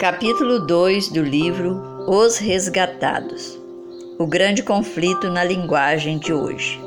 Capítulo 2 do livro Os Resgatados O grande conflito na linguagem de hoje.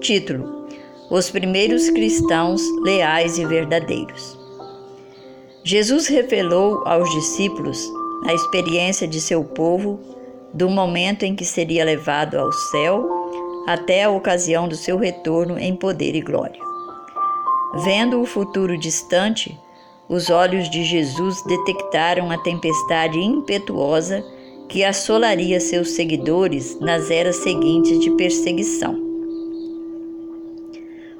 Título: Os primeiros cristãos leais e verdadeiros. Jesus revelou aos discípulos a experiência de seu povo do momento em que seria levado ao céu até a ocasião do seu retorno em poder e glória. Vendo o futuro distante, os olhos de Jesus detectaram a tempestade impetuosa que assolaria seus seguidores nas eras seguintes de perseguição.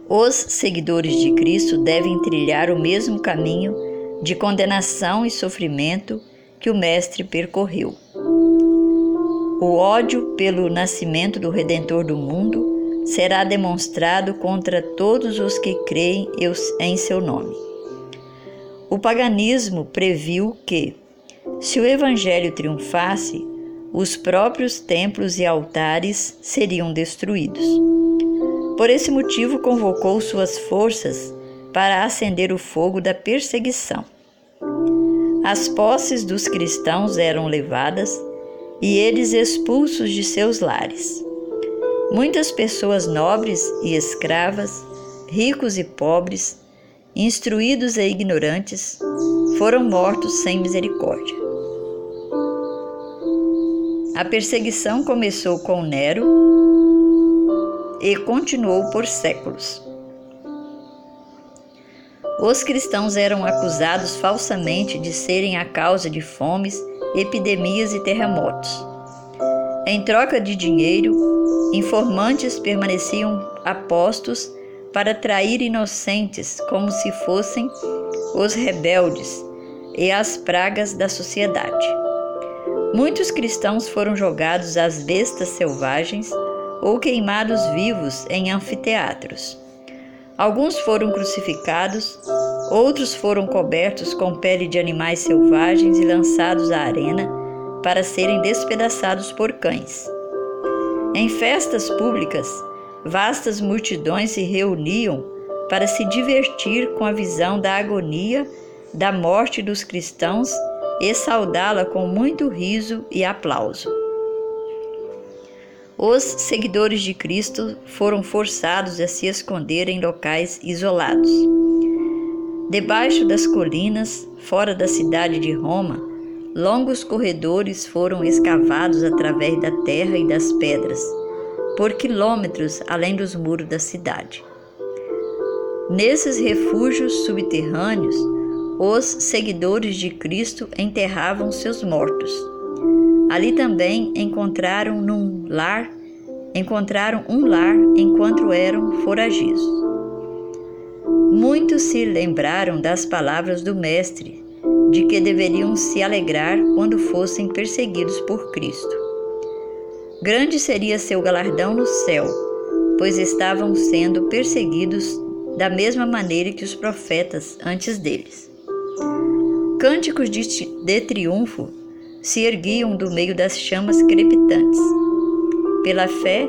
Os seguidores de Cristo devem trilhar o mesmo caminho de condenação e sofrimento que o Mestre percorreu. O ódio pelo nascimento do Redentor do mundo será demonstrado contra todos os que creem em seu nome. O paganismo previu que, se o evangelho triunfasse, os próprios templos e altares seriam destruídos. Por esse motivo, convocou suas forças para acender o fogo da perseguição. As posses dos cristãos eram levadas e eles expulsos de seus lares. Muitas pessoas nobres e escravas, ricos e pobres, instruídos e ignorantes, foram mortos sem misericórdia. A perseguição começou com Nero e continuou por séculos. Os cristãos eram acusados falsamente de serem a causa de fomes, epidemias e terremotos. Em troca de dinheiro, informantes permaneciam apostos para trair inocentes como se fossem os rebeldes e as pragas da sociedade. Muitos cristãos foram jogados às bestas selvagens ou queimados vivos em anfiteatros. Alguns foram crucificados, outros foram cobertos com pele de animais selvagens e lançados à arena para serem despedaçados por cães. Em festas públicas, vastas multidões se reuniam para se divertir com a visão da agonia da morte dos cristãos e saudá-la com muito riso e aplauso. Os seguidores de Cristo foram forçados a se esconder em locais isolados. Debaixo das colinas, fora da cidade de Roma, longos corredores foram escavados através da terra e das pedras por quilômetros além dos muros da cidade. Nesses refúgios subterrâneos, os seguidores de Cristo enterravam seus mortos. Ali também encontraram num lar, encontraram um lar enquanto eram foragizos. Muitos se lembraram das palavras do mestre, de que deveriam se alegrar quando fossem perseguidos por Cristo. Grande seria seu galardão no céu, pois estavam sendo perseguidos da mesma maneira que os profetas antes deles. Cânticos de, de triunfo se erguiam do meio das chamas crepitantes. Pela fé,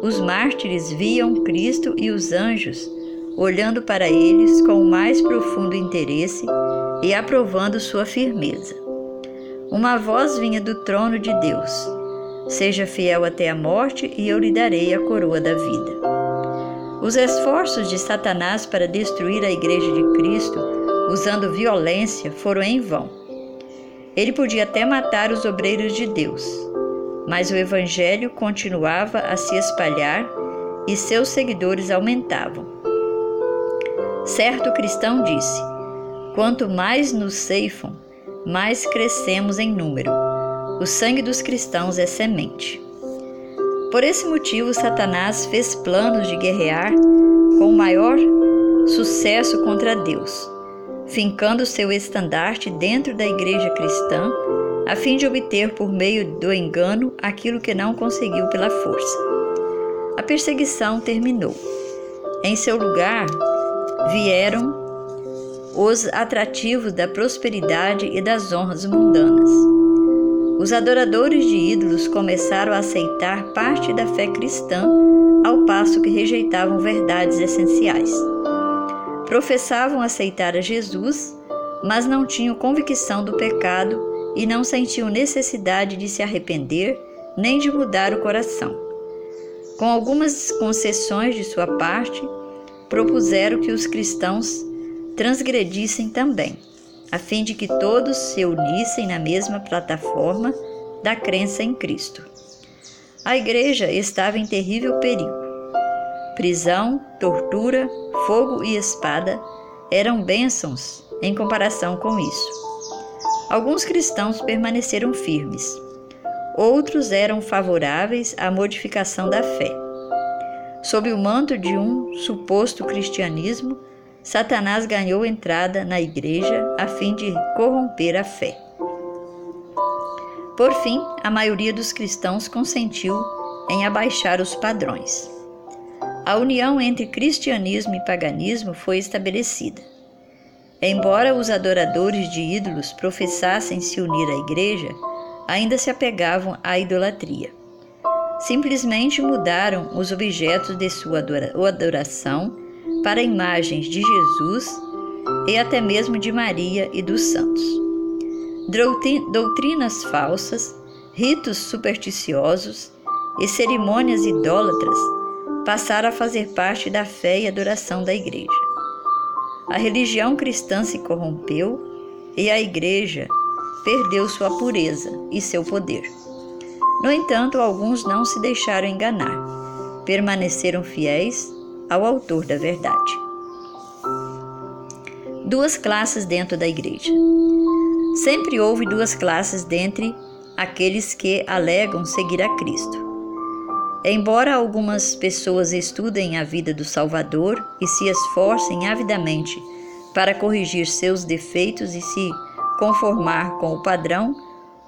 os mártires viam Cristo e os anjos olhando para eles com o mais profundo interesse e aprovando sua firmeza. Uma voz vinha do trono de Deus Seja fiel até a morte e eu lhe darei a coroa da vida. Os esforços de Satanás para destruir a Igreja de Cristo, usando violência, foram em vão. Ele podia até matar os obreiros de Deus, mas o Evangelho continuava a se espalhar e seus seguidores aumentavam. Certo cristão disse: Quanto mais nos ceifam, mais crescemos em número. O sangue dos cristãos é semente. Por esse motivo, Satanás fez planos de guerrear com maior sucesso contra Deus, fincando seu estandarte dentro da igreja cristã, a fim de obter por meio do engano aquilo que não conseguiu pela força. A perseguição terminou. Em seu lugar vieram os atrativos da prosperidade e das honras mundanas. Os adoradores de ídolos começaram a aceitar parte da fé cristã, ao passo que rejeitavam verdades essenciais. Professavam aceitar a Jesus, mas não tinham convicção do pecado e não sentiu necessidade de se arrepender nem de mudar o coração. Com algumas concessões de sua parte, propuseram que os cristãos transgredissem também, a fim de que todos se unissem na mesma plataforma da crença em Cristo. A igreja estava em terrível perigo. Prisão, tortura, fogo e espada eram bênçãos em comparação com isso. Alguns cristãos permaneceram firmes, outros eram favoráveis à modificação da fé. Sob o manto de um suposto cristianismo, Satanás ganhou entrada na igreja a fim de corromper a fé. Por fim, a maioria dos cristãos consentiu em abaixar os padrões. A união entre cristianismo e paganismo foi estabelecida. Embora os adoradores de ídolos professassem se unir à igreja, ainda se apegavam à idolatria. Simplesmente mudaram os objetos de sua adoração para imagens de Jesus e até mesmo de Maria e dos santos doutrinas falsas, ritos supersticiosos e cerimônias idólatras passaram a fazer parte da fé e adoração da igreja. A religião cristã se corrompeu e a igreja perdeu sua pureza e seu poder. No entanto, alguns não se deixaram enganar, permaneceram fiéis ao autor da verdade. Duas classes dentro da igreja. Sempre houve duas classes dentre aqueles que alegam seguir a Cristo. Embora algumas pessoas estudem a vida do Salvador e se esforcem avidamente para corrigir seus defeitos e se conformar com o padrão,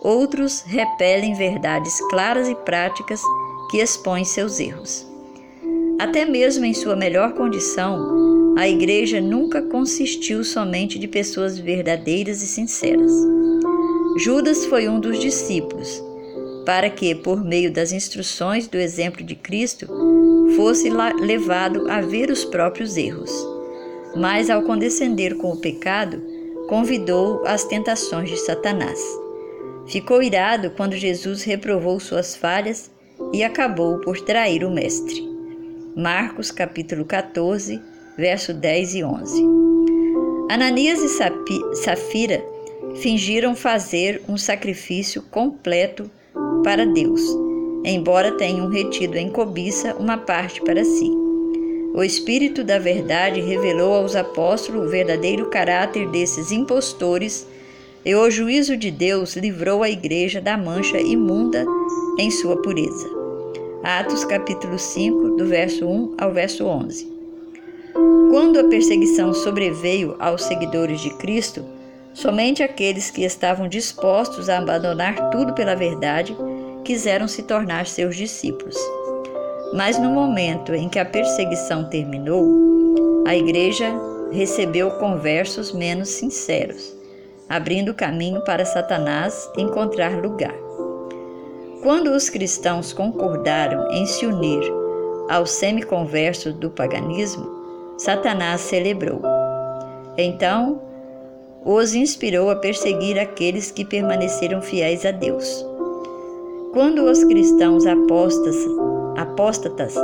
outros repelem verdades claras e práticas que expõem seus erros. Até mesmo em sua melhor condição, a igreja nunca consistiu somente de pessoas verdadeiras e sinceras. Judas foi um dos discípulos, para que, por meio das instruções do exemplo de Cristo, fosse levado a ver os próprios erros. Mas, ao condescender com o pecado, convidou as tentações de Satanás. Ficou irado quando Jesus reprovou suas falhas e acabou por trair o Mestre. Marcos capítulo 14, verso 10 e 11. Ananias e Safira fingiram fazer um sacrifício completo para Deus, embora tenham retido em cobiça uma parte para si. O Espírito da Verdade revelou aos apóstolos o verdadeiro caráter desses impostores e o juízo de Deus livrou a igreja da mancha imunda em sua pureza. Atos capítulo 5, do verso 1 ao verso 11. Quando a perseguição sobreveio aos seguidores de Cristo, somente aqueles que estavam dispostos a abandonar tudo pela verdade quiseram se tornar seus discípulos. Mas no momento em que a perseguição terminou, a igreja recebeu conversos menos sinceros, abrindo caminho para Satanás encontrar lugar. Quando os cristãos concordaram em se unir aos semiconversos do paganismo, Satanás celebrou. Então, os inspirou a perseguir aqueles que permaneceram fiéis a Deus. Quando os cristãos apostas, apóstatas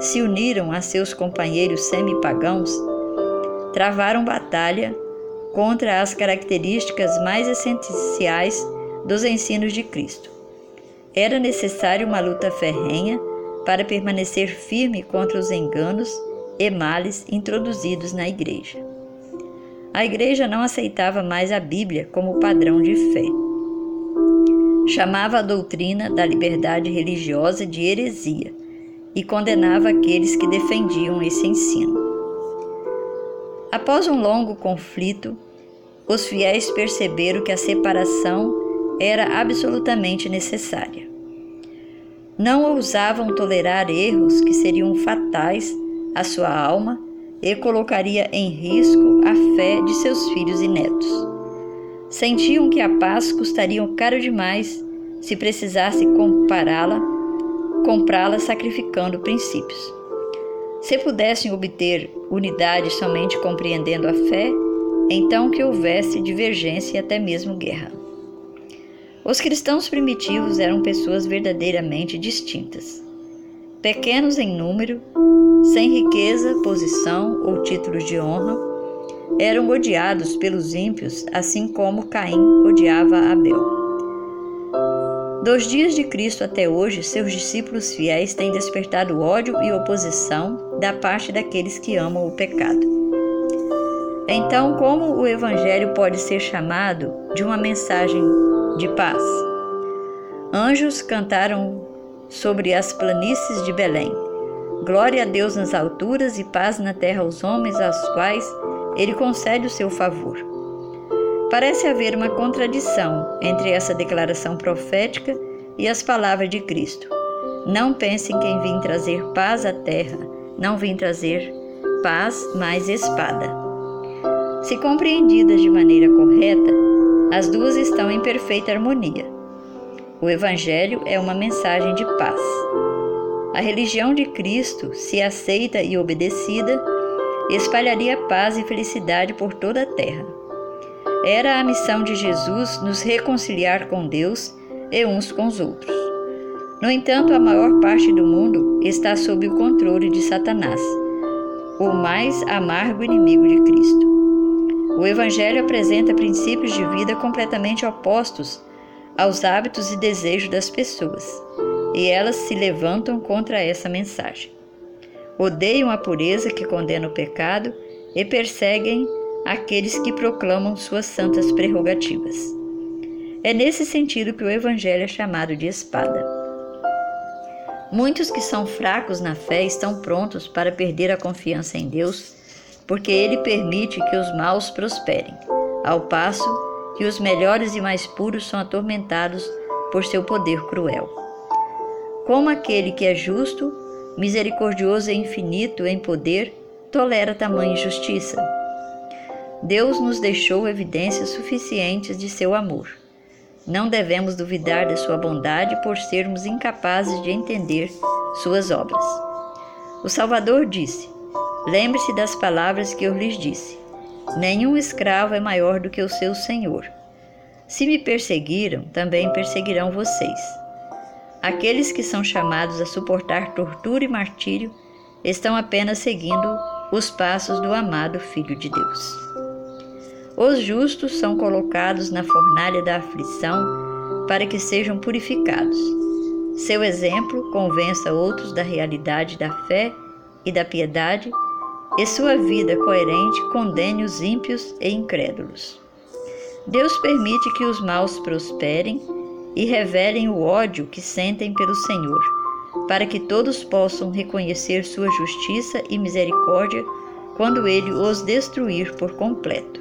se uniram a seus companheiros semi-pagãos, travaram batalha contra as características mais essenciais dos ensinos de Cristo. Era necessária uma luta ferrenha para permanecer firme contra os enganos e males introduzidos na igreja. A igreja não aceitava mais a Bíblia como padrão de fé. Chamava a doutrina da liberdade religiosa de heresia e condenava aqueles que defendiam esse ensino. Após um longo conflito, os fiéis perceberam que a separação era absolutamente necessária. Não ousavam tolerar erros que seriam fatais à sua alma e colocaria em risco a fé de seus filhos e netos. Sentiam que a paz custaria caro demais se precisasse compará-la, comprá-la sacrificando princípios. Se pudessem obter unidade somente compreendendo a fé, então que houvesse divergência e até mesmo guerra. Os cristãos primitivos eram pessoas verdadeiramente distintas. Pequenos em número, sem riqueza, posição ou títulos de honra, eram odiados pelos ímpios, assim como Caim odiava Abel. Dos dias de Cristo até hoje, seus discípulos fiéis têm despertado ódio e oposição da parte daqueles que amam o pecado. Então, como o Evangelho pode ser chamado de uma mensagem de paz? Anjos cantaram sobre as planícies de Belém. Glória a Deus nas alturas e paz na terra aos homens aos quais ele concede o seu favor. Parece haver uma contradição entre essa declaração profética e as palavras de Cristo. Não pensem que vim trazer paz à terra, não vim trazer paz, mas espada. Se compreendidas de maneira correta, as duas estão em perfeita harmonia. O Evangelho é uma mensagem de paz. A religião de Cristo, se aceita e obedecida, espalharia paz e felicidade por toda a terra. Era a missão de Jesus nos reconciliar com Deus e uns com os outros. No entanto, a maior parte do mundo está sob o controle de Satanás, o mais amargo inimigo de Cristo. O Evangelho apresenta princípios de vida completamente opostos aos hábitos e desejos das pessoas, e elas se levantam contra essa mensagem odeiam a pureza que condena o pecado e perseguem aqueles que proclamam suas santas prerrogativas. É nesse sentido que o Evangelho é chamado de espada. Muitos que são fracos na fé estão prontos para perder a confiança em Deus, porque Ele permite que os maus prosperem, ao passo que os melhores e mais puros são atormentados por seu poder cruel. Como aquele que é justo misericordioso e infinito em poder, tolera tamanha injustiça. Deus nos deixou evidências suficientes de seu amor. Não devemos duvidar de sua bondade por sermos incapazes de entender suas obras. O Salvador disse: Lembre-se das palavras que eu lhes disse. Nenhum escravo é maior do que o seu senhor. Se me perseguiram, também perseguirão vocês. Aqueles que são chamados a suportar tortura e martírio estão apenas seguindo os passos do amado Filho de Deus. Os justos são colocados na fornalha da aflição para que sejam purificados. Seu exemplo convença outros da realidade da fé e da piedade, e sua vida coerente condene os ímpios e incrédulos. Deus permite que os maus prosperem e revelem o ódio que sentem pelo Senhor, para que todos possam reconhecer sua justiça e misericórdia quando ele os destruir por completo.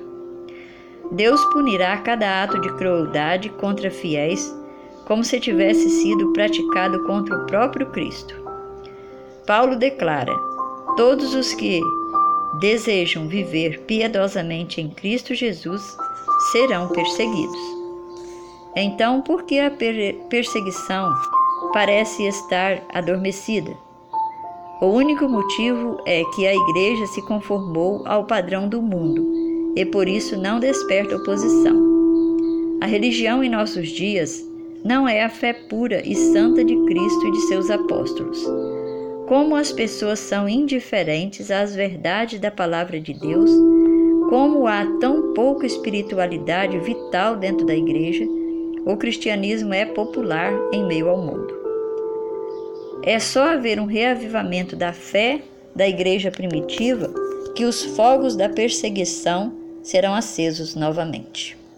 Deus punirá cada ato de crueldade contra fiéis, como se tivesse sido praticado contra o próprio Cristo. Paulo declara: todos os que desejam viver piedosamente em Cristo Jesus serão perseguidos. Então, por que a perseguição parece estar adormecida? O único motivo é que a igreja se conformou ao padrão do mundo e por isso não desperta oposição. A religião em nossos dias não é a fé pura e santa de Cristo e de seus apóstolos. Como as pessoas são indiferentes às verdades da palavra de Deus, como há tão pouca espiritualidade vital dentro da igreja, o cristianismo é popular em meio ao mundo. É só haver um reavivamento da fé da igreja primitiva que os fogos da perseguição serão acesos novamente.